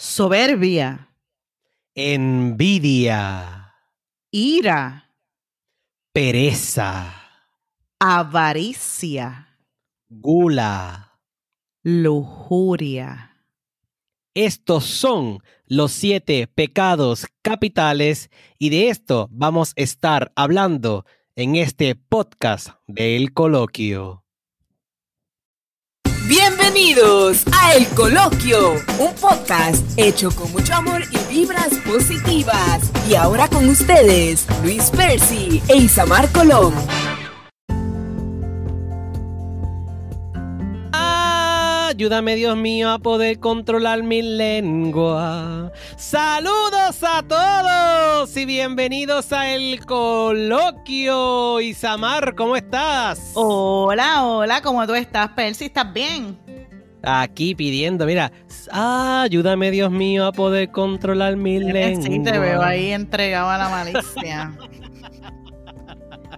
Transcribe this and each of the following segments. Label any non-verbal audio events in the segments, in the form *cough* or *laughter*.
soberbia, envidia, ira, pereza, avaricia, gula. lujuria. Estos son los siete pecados capitales y de esto vamos a estar hablando en este podcast del coloquio. Bienvenidos a El Coloquio, un podcast hecho con mucho amor y vibras positivas. Y ahora con ustedes, Luis Percy e Isamar Colón. Ayúdame, Dios mío, a poder controlar mi lengua. Saludos a todos y bienvenidos a El Coloquio. Isamar, ¿cómo estás? Hola, hola, ¿cómo tú estás, Percy? ¿Estás bien? Aquí pidiendo, mira, ayúdame, Dios mío, a poder controlar mi lengua. Sí, te veo ahí entregado a la malicia.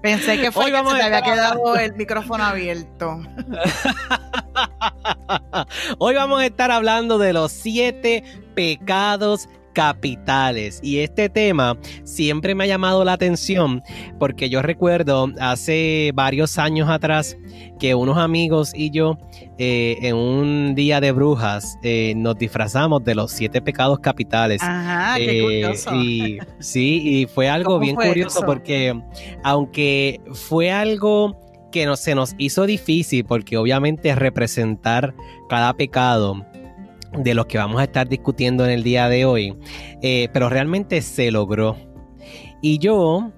Pensé que fue Hoy que se te había quedado *laughs* el micrófono abierto. Hoy vamos a estar hablando de los siete pecados capitales y este tema siempre me ha llamado la atención porque yo recuerdo hace varios años atrás que unos amigos y yo eh, en un día de brujas eh, nos disfrazamos de los siete pecados capitales Ajá, qué eh, curioso. Y, sí, y fue *laughs* algo ¿Cómo bien fue curioso eso? porque aunque fue algo que no, se nos hizo difícil porque obviamente representar cada pecado de los que vamos a estar discutiendo en el día de hoy, eh, pero realmente se logró. Y yo,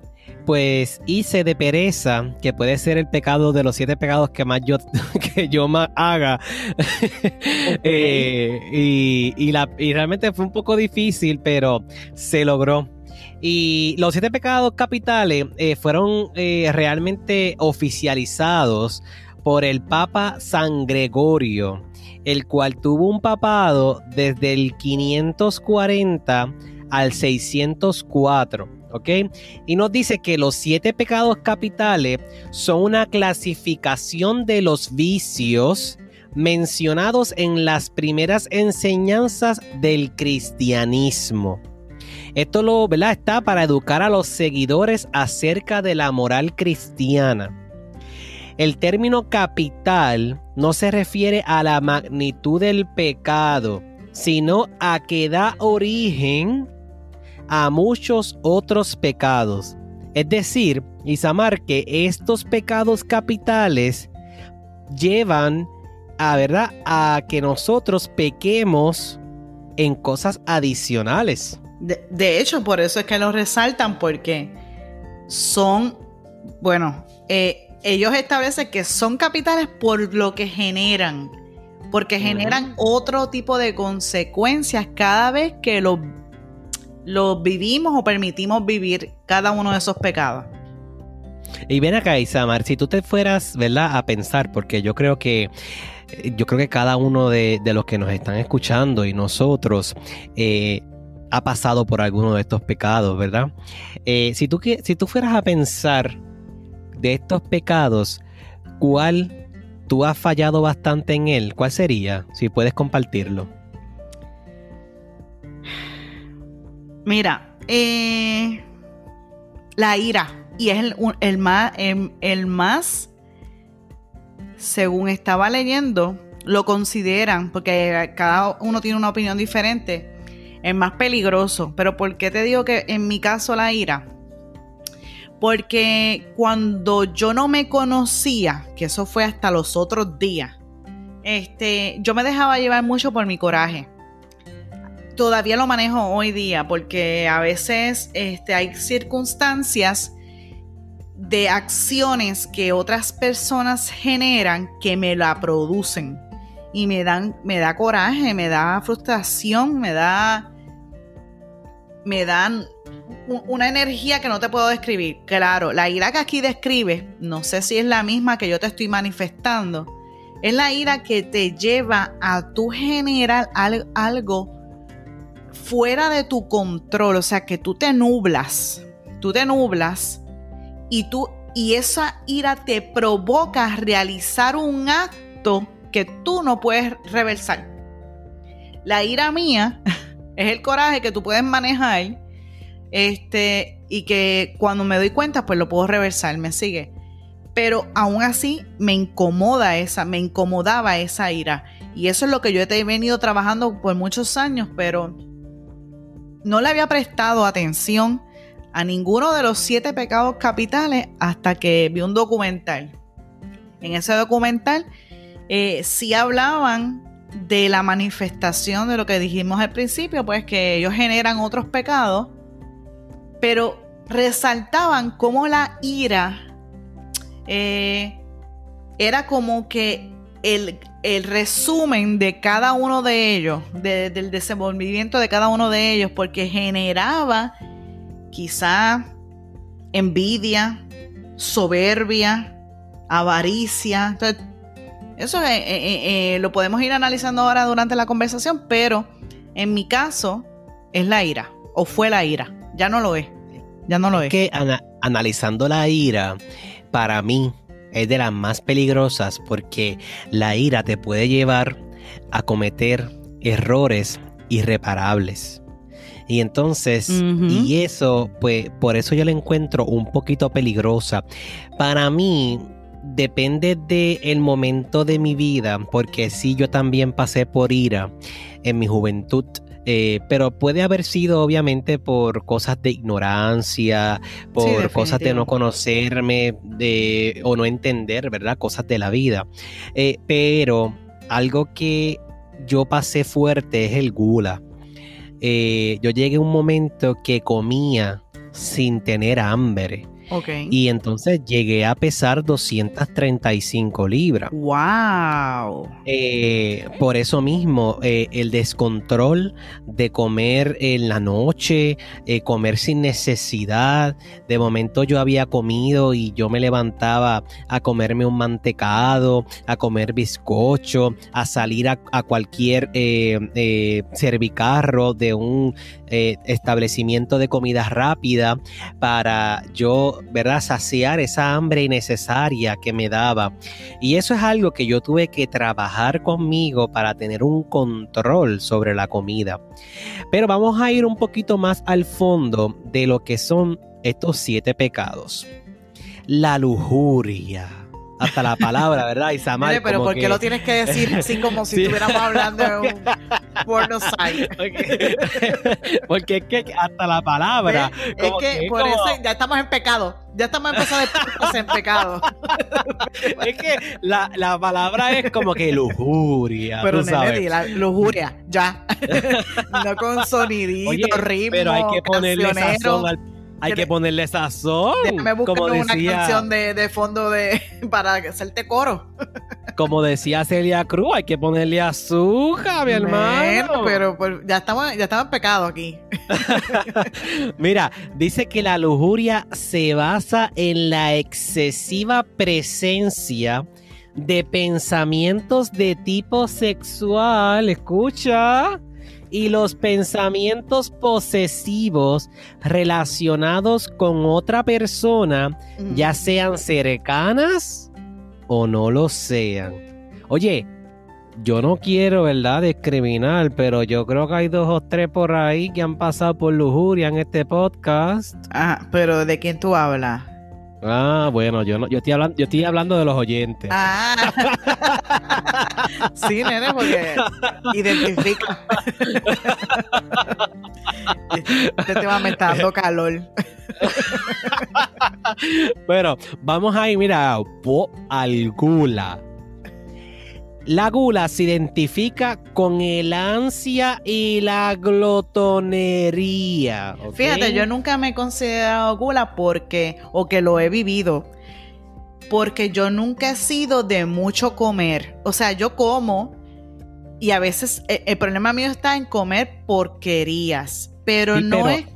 pues hice de pereza, que puede ser el pecado de los siete pecados que más yo, *laughs* que yo más haga. *laughs* Eh, y, y la, y realmente fue un poco difícil, pero se logró. Y los siete pecados capitales eh, fueron eh, realmente oficializados por el Papa San Gregorio, el cual tuvo un papado desde el 540 al 604. ¿Ok? Y nos dice que los siete pecados capitales son una clasificación de los vicios mencionados en las primeras enseñanzas del cristianismo. Esto lo, ¿verdad? está para educar a los seguidores acerca de la moral cristiana. El término capital no se refiere a la magnitud del pecado, sino a que da origen a muchos otros pecados. Es decir, Isamar, que estos pecados capitales llevan a, ¿verdad? a que nosotros pequemos en cosas adicionales. De, de hecho, por eso es que lo resaltan, porque son, bueno, eh, ellos establecen que son capitales por lo que generan, porque generan otro tipo de consecuencias cada vez que los vivimos o permitimos vivir cada uno de esos pecados. Y ven acá, Isamar, si tú te fueras, ¿verdad?, a pensar, porque yo creo que yo creo que cada uno de, de los que nos están escuchando y nosotros eh, ha pasado por alguno de estos pecados, ¿verdad? Eh, si, tú, si tú fueras a pensar de estos pecados, ¿cuál tú has fallado bastante en él? ¿Cuál sería? Si puedes compartirlo. Mira, eh, la ira, y es el, un- el más, el, más, según estaba leyendo, lo consideran, porque cada uno tiene una opinión diferente, el más peligroso. Pero ¿por qué te digo que en mi caso la ira? Porque cuando yo no me conocía, que eso fue hasta los otros días, este, yo me dejaba llevar mucho por mi coraje. Todavía lo manejo hoy día porque a veces este, hay circunstancias de acciones que otras personas generan que me la producen. Y me dan me da coraje, me da frustración, me da me dan una energía que no te puedo describir. Claro, la ira que aquí describe, no sé si es la misma que yo te estoy manifestando, es la ira que te lleva a tu generar al- algo fuera de tu control, o sea, que tú te nublas, tú te nublas y tú y esa ira te provoca realizar un acto que tú no puedes reversar. La ira mía *laughs* Es el coraje que tú puedes manejar este, y que cuando me doy cuenta, pues lo puedo reversar, me sigue. Pero aún así me incomoda esa, me incomodaba esa ira. Y eso es lo que yo he venido trabajando por muchos años, pero no le había prestado atención a ninguno de los siete pecados capitales hasta que vi un documental. En ese documental eh, sí hablaban de la manifestación de lo que dijimos al principio, pues que ellos generan otros pecados, pero resaltaban cómo la ira eh, era como que el, resumen de cada uno de ellos, del desenvolvimiento de cada uno de ellos, porque generaba quizá envidia, soberbia, avaricia. Entonces, eso eh, eh, lo podemos ir analizando ahora durante la conversación, pero en mi caso es la ira, o fue la ira, ya no lo es, ya no lo es. Que analizando la ira, para mí es de las más peligrosas porque la ira te puede llevar a cometer errores irreparables. Y entonces, y eso, pues por eso yo la encuentro un poquito peligrosa. Para mí, depende del el momento de mi vida, porque sí, yo también pasé por ira en mi juventud. Eh, pero puede haber sido obviamente por cosas de ignorancia, por cosas de no conocerme de, o no entender, ¿verdad? Cosas de la vida. Eh, pero algo que yo pasé fuerte es el gula. Eh, yo llegué a un momento que comía sin tener hambre. Y entonces llegué a pesar 235 libras. ¡Wow! Eh, por eso mismo, eh, el descontrol de comer en la noche, eh, comer sin necesidad. De momento yo había comido y yo me levantaba a comerme un mantecado, a comer bizcocho, a salir a, a cualquier servicarro de un establecimiento de comida rápida para yo ¿verdad? Saciar esa hambre innecesaria que me daba. Y eso es algo que yo tuve que trabajar conmigo para tener un control sobre la comida. Pero vamos a ir un poquito más al fondo de lo que son estos siete pecados. La lujuria hasta la palabra, ¿verdad? Isamar. pero ¿por qué lo tienes que decir *laughs* así como si estuviéramos hablando de un *laughs* porno site? *laughs* Porque, es que hasta la palabra. Es que, por eso ya estamos en pecado. Ya estamos empezando en pecado. es que la, la, palabra es como que lujuria. Pero tú sabes. la lujuria, ya. no con sonidito, Oye, ritmo. Pero hay que ponerle sazón al hay que ponerle sazón. Déjame como decía, una canción de, fondo de, *laughs* para hacerte coro. como decía Celia Cruz, hay que ponerle azúcar, mi hermano. Pero pues, ya estamos, ya estamos en pecado aquí. *laughs* Mira, dice que la lujuria se basa en la excesiva presencia de pensamientos de tipo sexual. Escucha y los pensamientos posesivos relacionados con otra persona, ya sean cercanas o no lo sean. Oye, yo no quiero, ¿verdad?, discriminar, pero yo creo que hay dos o tres por ahí que han pasado por lujuria en este podcast. Ah, pero ¿de quién tú hablas? Ah, bueno, yo no, yo estoy hablando, yo estoy hablando de los oyentes. Ah. *laughs* sí, nene, porque identifica. este tema me está dando calor. bueno, vamos a ir, mira, al gula. La gula se identifica con el ansia y la glotonería. Fíjate, yo nunca me he considerado gula porque, o que lo he vivido, porque yo nunca he sido de mucho comer. O sea, yo como y a veces eh, el, problema mío está en comer porquerías, pero no es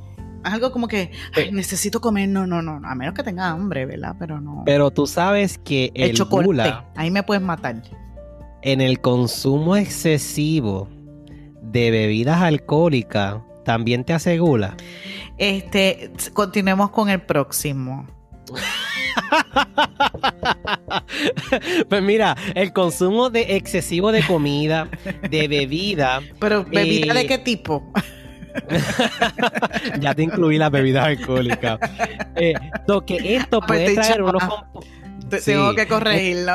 algo como que necesito comer, no, no, no, a menos que tenga hambre, ¿verdad? Pero no. Pero tú sabes que el, gula, ahí me puedes matar en el consumo excesivo de bebidas alcohólicas también te asegura. Este, continuemos con el próximo. pues mira, el consumo de excesivo de comida, de bebida. *laughs* Pero bebida de eh, qué tipo? *laughs* ya te incluí la bebida alcohólica. Eh, que esto puede traer unos Te- Sí. Tengo que corregirlo.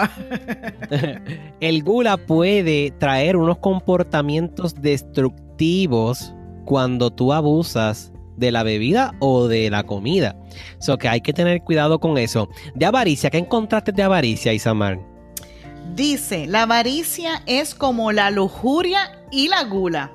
*laughs* El gula puede traer unos comportamientos destructivos cuando tú abusas de la bebida o de la comida. So que hay que tener cuidado con eso. De avaricia, ¿qué encontraste de avaricia, Isamar? Dice, la avaricia es como la lujuria y la gula,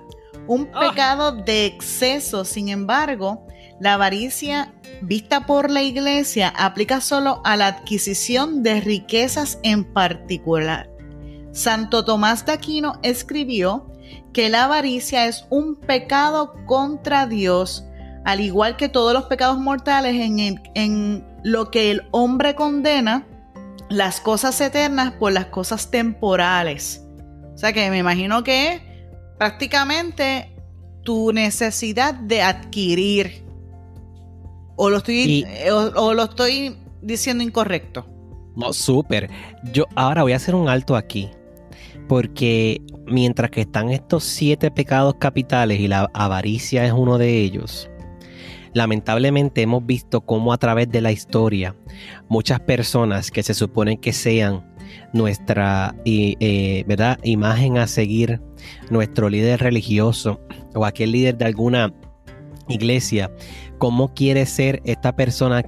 un Ah. pecado de exceso. Sin embargo, la avaricia vista por la iglesia aplica solo a la adquisición de riquezas en particular. Santo Tomás de Aquino escribió que la avaricia es un pecado contra Dios, al igual que todos los pecados mortales en, lo que el hombre condena las cosas eternas por las cosas temporales. O sea que me imagino que prácticamente tu necesidad de adquirir. O lo estoy, Y- eh, o, o lo estoy diciendo incorrecto. No, súper. Yo ahora voy a hacer un alto aquí. Porque mientras que están estos siete pecados capitales y la avaricia es uno de ellos, lamentablemente hemos visto cómo a través de la historia muchas personas que se suponen que sean nuestra eh, ¿verdad? imagen a seguir, nuestro líder religioso o aquel líder de alguna iglesia, cómo quiere ser esta persona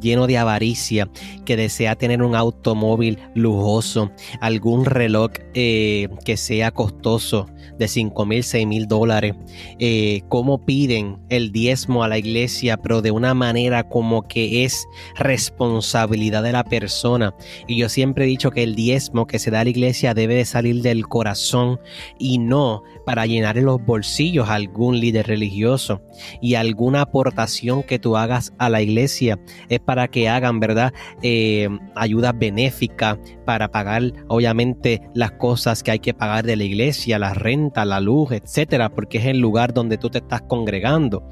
lleno de avaricia, que desea tener un automóvil lujoso, algún reloj eh, que sea costoso de 5 mil, 6 mil dólares, eh, cómo piden el diezmo a la iglesia, pero de una manera como que es responsabilidad de la persona. Y yo siempre he dicho que el diezmo que se da a la iglesia debe de salir del corazón y no para llenar en los bolsillos a algún líder religioso y alguna aportación que tú hagas a la iglesia es para que hagan, ¿verdad? Eh, ayudas benéficas para pagar, obviamente, las cosas que hay que pagar de la iglesia, la renta, la luz, etcétera, porque es el lugar donde tú te estás congregando.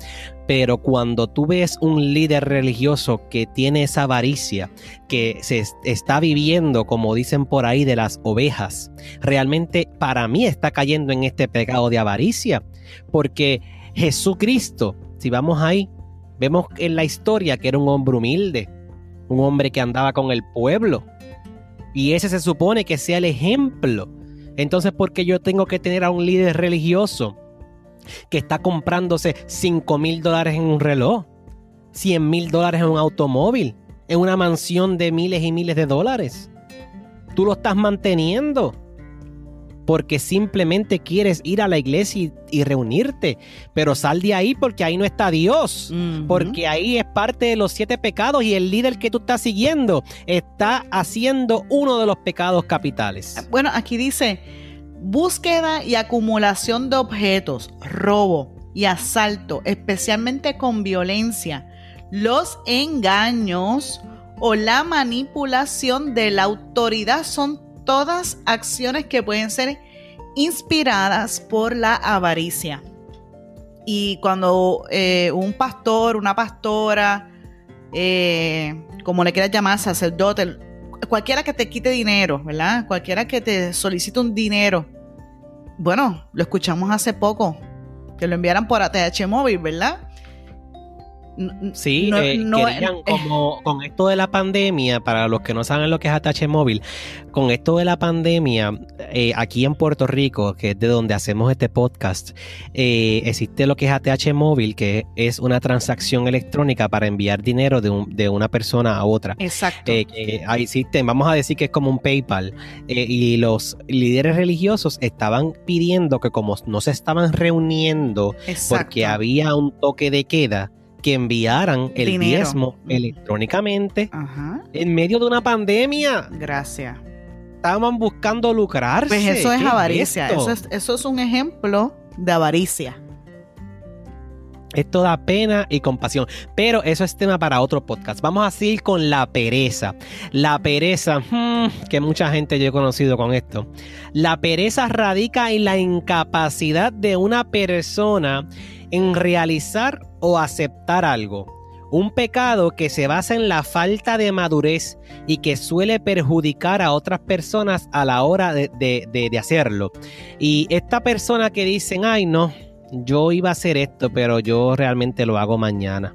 Pero cuando tú ves un líder religioso que tiene esa avaricia, que se est- está viviendo, como dicen por ahí, de las ovejas, realmente para mí está cayendo en este pecado de avaricia, porque Jesucristo, si vamos ahí, vemos en la historia que era un hombre humilde, un hombre que andaba con el pueblo, y ese se supone que sea el ejemplo. Entonces, ¿por qué yo tengo que tener a un líder religioso que está comprándose 5 mil dólares en un reloj, 100 mil dólares en un automóvil, en una mansión de miles y miles de dólares? Tú lo estás manteniendo porque simplemente quieres ir a la iglesia y, y reunirte, pero sal de ahí porque ahí no está Dios. Porque ahí es parte de los siete pecados y el líder que tú estás siguiendo está haciendo uno de los pecados capitales. Bueno, aquí dice búsqueda y acumulación de objetos, robo y asalto, especialmente con violencia, los engaños o la manipulación de la autoridad son todas acciones que pueden ser inspiradas por la avaricia. Y cuando eh, un pastor, una pastora, eh, como le quieras llamar, sacerdote, cualquiera que te quite dinero, ¿verdad? Cualquiera que te solicite un dinero. Bueno, lo escuchamos hace poco, que lo enviaran por ATH móvil, ¿verdad? Sí, no- eh, no- querían eh, como con esto de la pandemia, para los que no saben lo que es ATH móvil, con esto de la pandemia, eh, aquí en Puerto Rico, que es de donde hacemos este podcast, eh, existe lo que es ATH móvil, que es una transacción electrónica para enviar dinero de, un- de una persona a otra. Exacto. eh, que existen, vamos a decir que es como un PayPal, eh, y los líderes religiosos estaban pidiendo que como no se estaban reuniendo exacto. porque había un toque de queda, que enviaran el Dinero. diezmo electrónicamente Ajá. en medio de una pandemia. Gracias. Estaban buscando lucrarse. Pues eso es ¿Qué avaricia. esto? eso, es, eso es un ejemplo de avaricia. Esto da pena y compasión. Pero eso es tema para otro podcast. Vamos a seguir con la pereza. La pereza, hmm, que mucha gente yo he conocido con esto. La pereza radica en la incapacidad de una persona en realizar o aceptar algo. Un pecado que se basa en la falta de madurez y que suele perjudicar a otras personas a la hora de, de- de- de hacerlo. Y esta persona que dicen, ay no, yo iba a hacer esto, pero yo realmente lo hago mañana.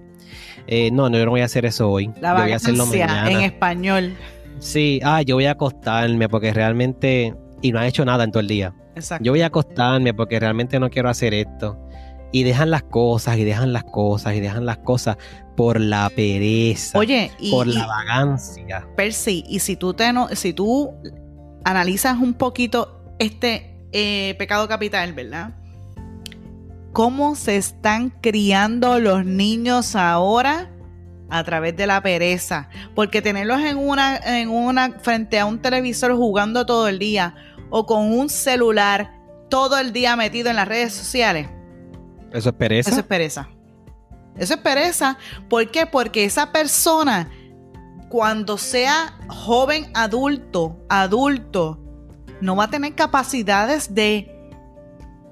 Eh, no, no, yo no voy a hacer eso hoy. La yo voy a hacerlo mañana. en español. Sí, ah, yo voy a acostarme porque realmente. Y no ha hecho nada en todo el día. Exacto. Yo voy a acostarme porque realmente no quiero hacer esto. Y dejan las cosas, y dejan las cosas, y dejan las cosas por la pereza. Oye, y, por la vagancia. Percy, y si tú te no, si tú analizas un poquito este eh, pecado capital, ¿verdad? cómo se están criando los niños ahora a través de la pereza. Porque tenerlos en una, en una, frente a un televisor jugando todo el día o con un celular todo el día metido en las redes sociales. Eso es pereza. Eso es pereza. Eso es pereza. ¿Por qué? Porque esa persona, cuando sea joven adulto, adulto, no va a tener capacidades de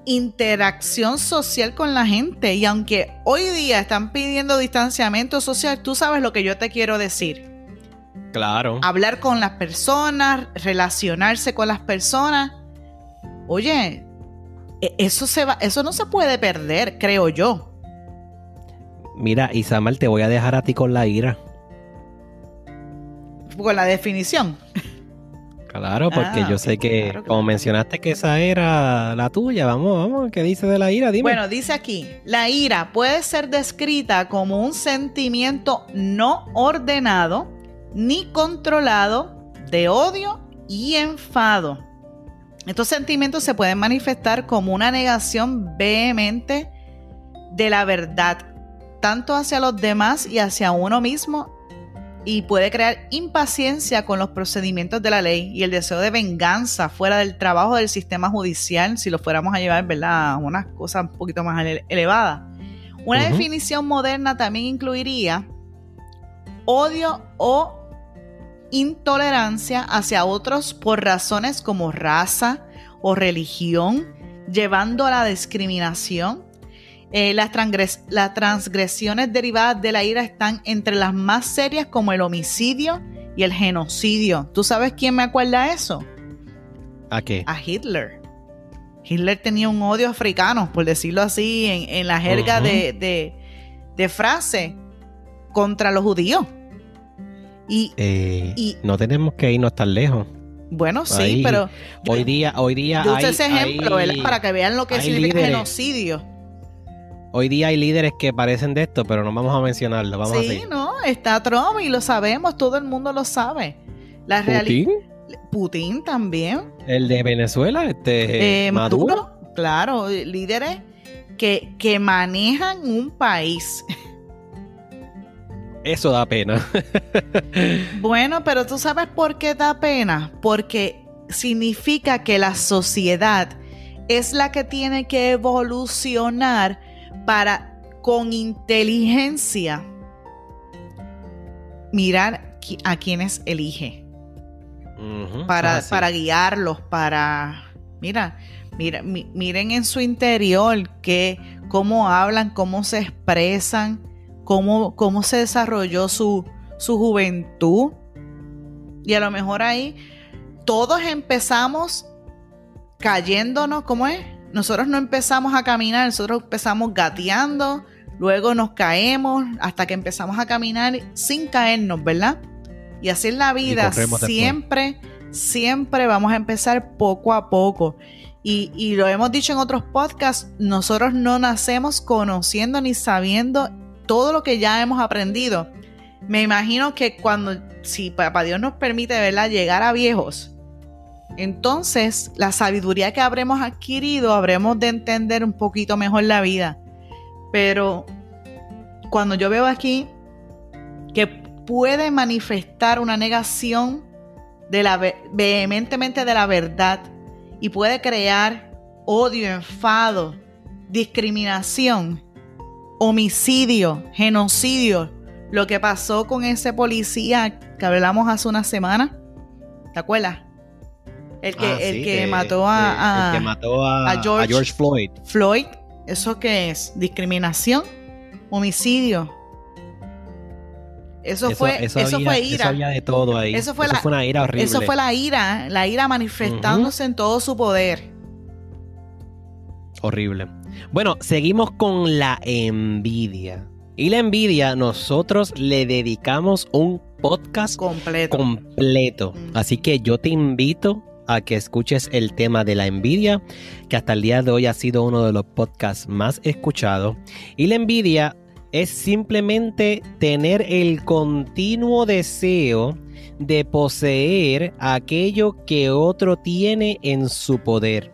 interacción social con la gente. Y aunque hoy día están pidiendo distanciamiento social, tú sabes lo que yo te quiero decir. Claro. Hablar con las personas, relacionarse con las personas. Oye, eso, se va, eso no se puede perder, creo yo. Mira, Isamar, te voy a dejar a ti con la ira. Con la definición. Claro, porque ah, yo sé que, como mencionaste que esa era la tuya, vamos, vamos, ¿qué dice de la ira? Dime. Bueno, dice aquí, la ira puede ser descrita como un sentimiento no ordenado ni controlado de odio y enfado. Estos sentimientos se pueden manifestar como una negación vehemente de la verdad, tanto hacia los demás y hacia uno mismo, y puede crear impaciencia con los procedimientos de la ley y el deseo de venganza fuera del trabajo del sistema judicial, si lo fuéramos a llevar ¿verdad? a unas cosas un poquito más elevadas. Una definición moderna también incluiría odio o intolerancia hacia otros por razones como raza o religión, llevando a la discriminación, eh, las, transgresiones derivadas de la ira están entre las más serias como el homicidio y el genocidio. ¿Tú sabes quién me acuerda eso? ¿A qué? A Hitler. Hitler tenía un odio africano, por decirlo así, en, la jerga de, frase contra los judíos. Eh, y, no tenemos que irnos tan lejos. Bueno, sí, pero hoy día, hoy día, hay, ese ejemplo, Para que vean lo que significa genocidio. Hoy día hay líderes que parecen de esto, pero no vamos a mencionarlo. Vamos sí, no, está Trump y lo sabemos, todo el mundo lo sabe. La ¿Putin? Putin también. El de Venezuela, este eh, Maduro. Claro, líderes que, que manejan un país. Eso da pena. bueno, pero tú sabes por qué da pena. Porque significa que la sociedad es la que tiene que evolucionar para con inteligencia mirar a quienes elige. para, para, guiarlos, para... Mira, mira, miren en su interior que, cómo hablan, cómo se expresan, cómo, cómo se desarrolló su, su juventud. Y a lo mejor ahí todos empezamos cayéndonos, ¿cómo es? nosotros no empezamos a caminar, nosotros empezamos gateando, luego nos caemos hasta que empezamos a caminar sin caernos, ¿verdad? Y así en la vida, siempre, siempre vamos a empezar poco a poco. Y, y, lo hemos dicho en otros podcasts, nosotros no nacemos conociendo ni sabiendo todo lo que ya hemos aprendido. Me imagino que cuando, si papá Dios nos permite, ¿verdad? Llegar a viejos, entonces la sabiduría que habremos adquirido, habremos de entender un poquito mejor la vida. Pero cuando yo veo aquí que puede manifestar una negación de la, vehementemente de la verdad y puede crear odio, enfado, discriminación, homicidio, genocidio, lo que pasó con ese policía que hablamos hace una semana, ¿te acuerdas? El que, ah, el que, mató a, el que mató a, George, Floyd. Floyd, ¿eso qué es? ¿Discriminación? ¿Homicidio? Eso, fue, eso, fue ira. Eso había de todo ahí. Eso fue, una ira horrible. Eso fue la ira, la ira manifestándose en todo su poder. Horrible. Bueno, seguimos con la envidia. Y la envidia, nosotros le dedicamos un podcast completo. completo. Mm. Así que yo te invito a que escuches el tema de la envidia, que hasta el día de hoy ha sido uno de los podcasts más escuchados. Y la envidia es simplemente tener el continuo deseo de poseer aquello que otro tiene en su poder.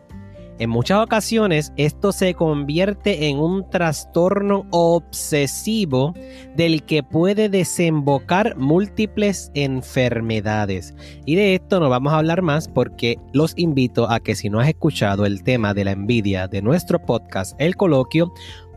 En muchas ocasiones esto se convierte en un trastorno obsesivo del que puede desembocar múltiples enfermedades. Y de esto no vamos a hablar más porque los invito a que si no has escuchado el tema de la envidia de nuestro podcast El Coloquio,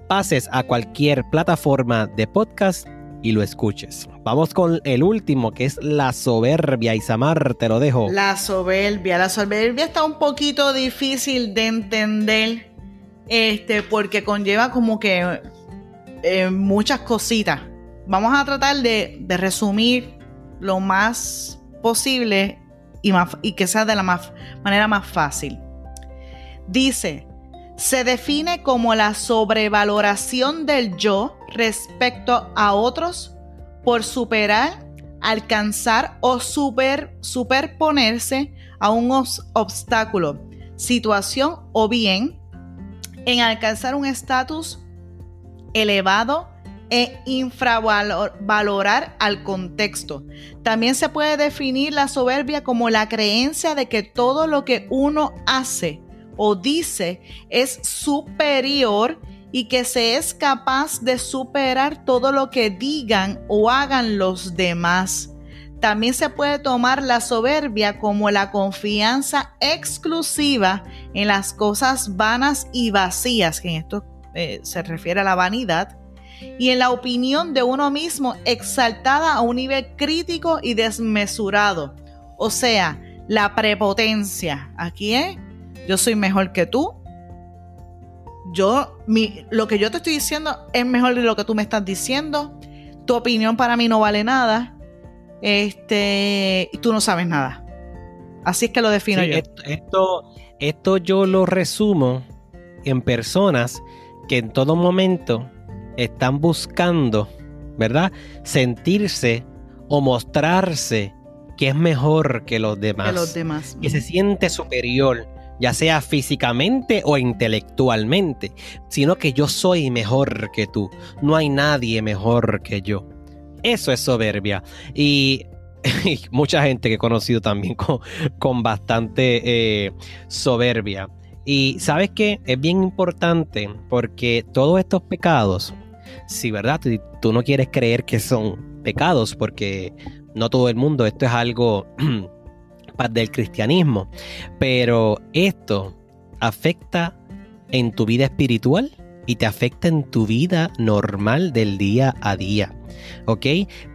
pases a cualquier plataforma de podcast y lo escuches. Vamos con el último que es la soberbia. Isamar, te lo dejo. La soberbia. La soberbia está un poquito difícil de entender. Este, porque conlleva como que eh, muchas cositas. Vamos a tratar de, de resumir lo más posible y, más, y que sea de la más, manera más fácil. Dice, se define como la sobrevaloración del yo respecto a otros por superar, alcanzar o super, superponerse a un obstáculo, situación o bien en alcanzar un estatus elevado e infravalorar al contexto. También se puede definir la soberbia como la creencia de que todo lo que uno hace o dice es superior y que se es capaz de superar todo lo que digan o hagan los demás. También se puede tomar la soberbia como la confianza exclusiva en las cosas vanas y vacías, que en esto eh, se refiere a la vanidad, y en la opinión de uno mismo exaltada a un nivel crítico y desmesurado. O sea, la prepotencia. Aquí es, yo soy mejor que tú. Yo, mi, lo que yo te estoy diciendo es mejor de lo que tú me estás diciendo. Tu opinión para mí no vale nada. Este, y tú no sabes nada. Así es que lo defino Sí, yo. Esto, esto, esto yo lo resumo en personas que en todo momento están buscando, ¿verdad? Sentirse o mostrarse que es mejor que los demás. que los demás. que se siente superior, ya sea físicamente o intelectualmente, sino que yo soy mejor que tú. No hay nadie mejor que yo. Eso es soberbia. Y, *laughs* mucha gente que he conocido también con, con bastante eh, soberbia. Y sabes que es bien importante porque todos estos pecados, si verdad tú no quieres creer que son pecados, porque no todo el mundo, esto es algo *clears throat* del cristianismo, pero esto afecta en tu vida espiritual y te afecta en tu vida normal del día a día, ¿ok?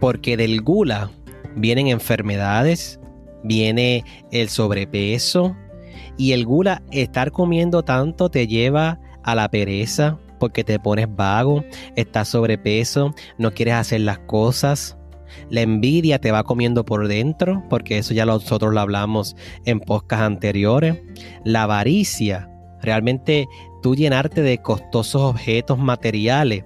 Porque del gula vienen enfermedades, viene el sobrepeso y el gula, estar comiendo tanto te lleva a la pereza porque te pones vago, estás sobrepeso, no quieres hacer las cosas, la envidia te va comiendo por dentro, porque eso ya nosotros lo hablamos en podcasts anteriores. La avaricia, realmente tú llenarte de costosos objetos materiales,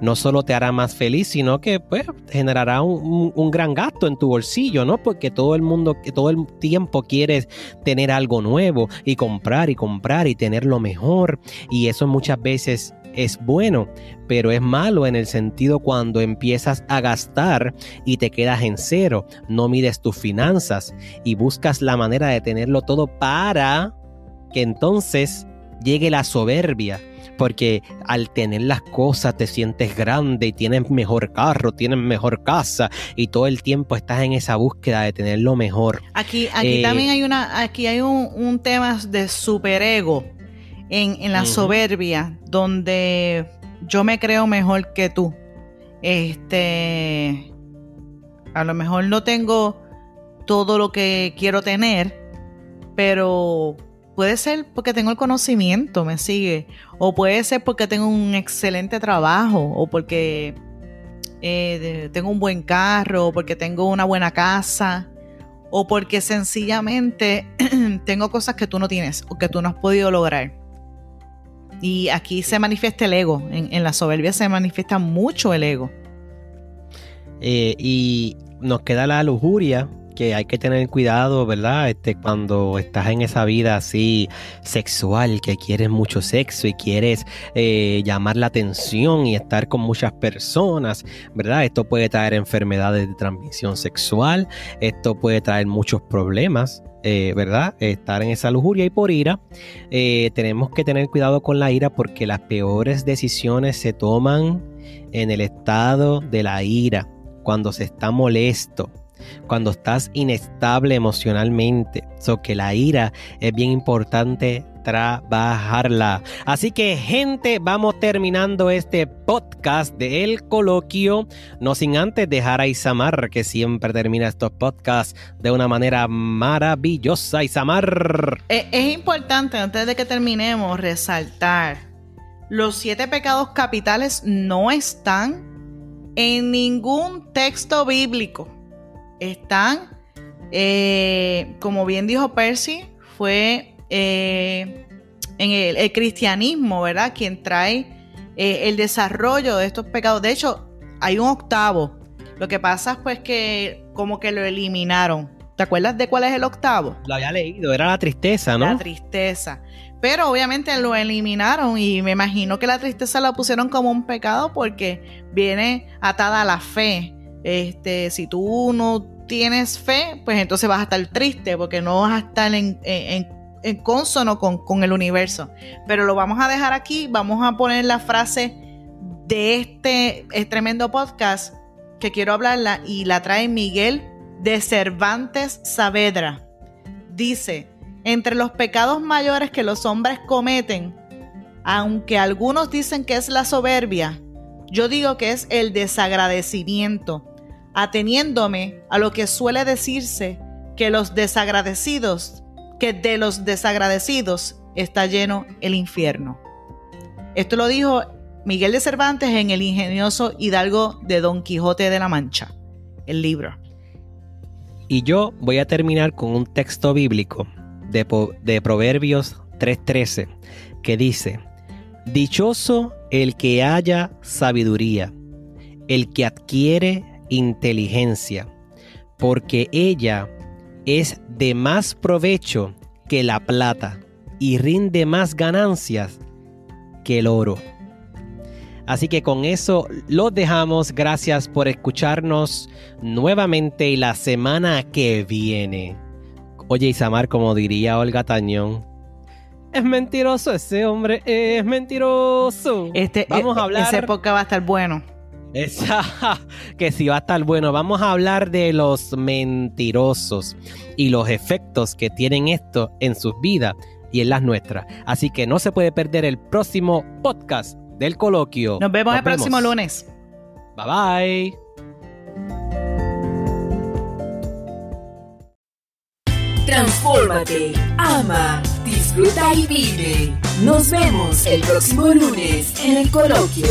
no solo te hará más feliz, sino que pues generará un, un, un gran gasto en tu bolsillo, ¿no? Porque todo el mundo, todo el tiempo quieres tener algo nuevo y comprar y comprar y tener lo mejor. Y eso muchas veces es bueno, pero es malo en el sentido cuando empiezas a gastar y te quedas en cero, no mides tus finanzas y buscas la manera de tenerlo todo para que entonces llegue la soberbia. Porque al tener las cosas te sientes grande y tienes mejor carro, tienes mejor casa y todo el tiempo estás en esa búsqueda de tener lo mejor. Aquí, aquí Eh, también hay una, aquí hay un, un tema de superego en, en la soberbia, donde yo me creo mejor que tú. Este, a lo mejor no tengo todo lo que quiero tener, pero puede ser porque tengo el conocimiento, me sigue, o puede ser porque tengo un excelente trabajo, o porque eh, tengo un buen carro, o porque tengo una buena casa, o porque sencillamente *clears throat* tengo cosas que tú no tienes o que tú no has podido lograr. Y aquí se manifiesta el ego. En, la soberbia se manifiesta mucho el ego. Eh, y nos queda la lujuria, que hay que tener cuidado, ¿verdad? Este, cuando estás en esa vida así sexual, que quieres mucho sexo y quieres eh, llamar la atención y estar con muchas personas, ¿verdad? Esto puede traer enfermedades de transmisión sexual, esto puede traer muchos problemas. Eh, ¿verdad? Estar en esa lujuria y por ira. Eh, tenemos que tener cuidado con la ira porque las peores decisiones se toman en el estado de la ira, cuando se está molesto, cuando estás inestable emocionalmente. So que la ira es bien importante trabajarla. Así que gente, vamos terminando este podcast de El Coloquio, no sin antes dejar a Isamar, que siempre termina estos podcasts de una manera maravillosa. Isamar. Es, es importante, antes de que terminemos, resaltar, los siete pecados capitales no están en ningún texto bíblico están, eh, como bien dijo Percy, fue eh, en el, cristianismo, ¿verdad? Quien trae eh, el desarrollo de estos pecados. De hecho, hay un octavo. Lo que pasa es pues que como que lo eliminaron. ¿Te acuerdas de cuál es el octavo? Lo había leído, era la tristeza, ¿no? La tristeza. Pero obviamente lo eliminaron y me imagino que la tristeza la pusieron como un pecado porque viene atada a la fe. Este, si tú no tienes fe, pues entonces vas a estar triste porque no vas a estar en, en, consono con, el universo. Pero lo vamos a dejar aquí, vamos a poner la frase de este tremendo podcast que quiero hablarla y la trae Miguel de Cervantes Saavedra. Dice, entre los pecados mayores que los hombres cometen, aunque algunos dicen que es la soberbia, yo digo que es el desagradecimiento ateniéndome a lo que suele decirse que los desagradecidos, que de los desagradecidos está lleno el infierno. Esto lo dijo Miguel de Cervantes en el ingenioso Hidalgo de Don Quijote de la Mancha, el libro. Y yo voy a terminar con un texto bíblico de, Proverbios 3:13 que dice, Dichoso el que haya sabiduría, el que adquiere inteligencia, porque ella es de más provecho que la plata y rinde más ganancias que el oro. Así que con eso los dejamos. Gracias por escucharnos nuevamente y la semana que viene. Oye, Isamar, como diría Olga Tañón, es mentiroso ese hombre, es mentiroso. Este, Vamos a e, hablar. Esa época va a estar bueno. Esa, *laughs* que si va a estar bueno. Vamos a hablar de los mentirosos y los efectos que tienen esto en sus vidas y en las nuestras. Así que no se puede perder el próximo podcast del coloquio. Nos vemos el próximo lunes. Bye bye. Transfórmate, ama, disfruta y vive. Nos vemos el próximo lunes en el coloquio.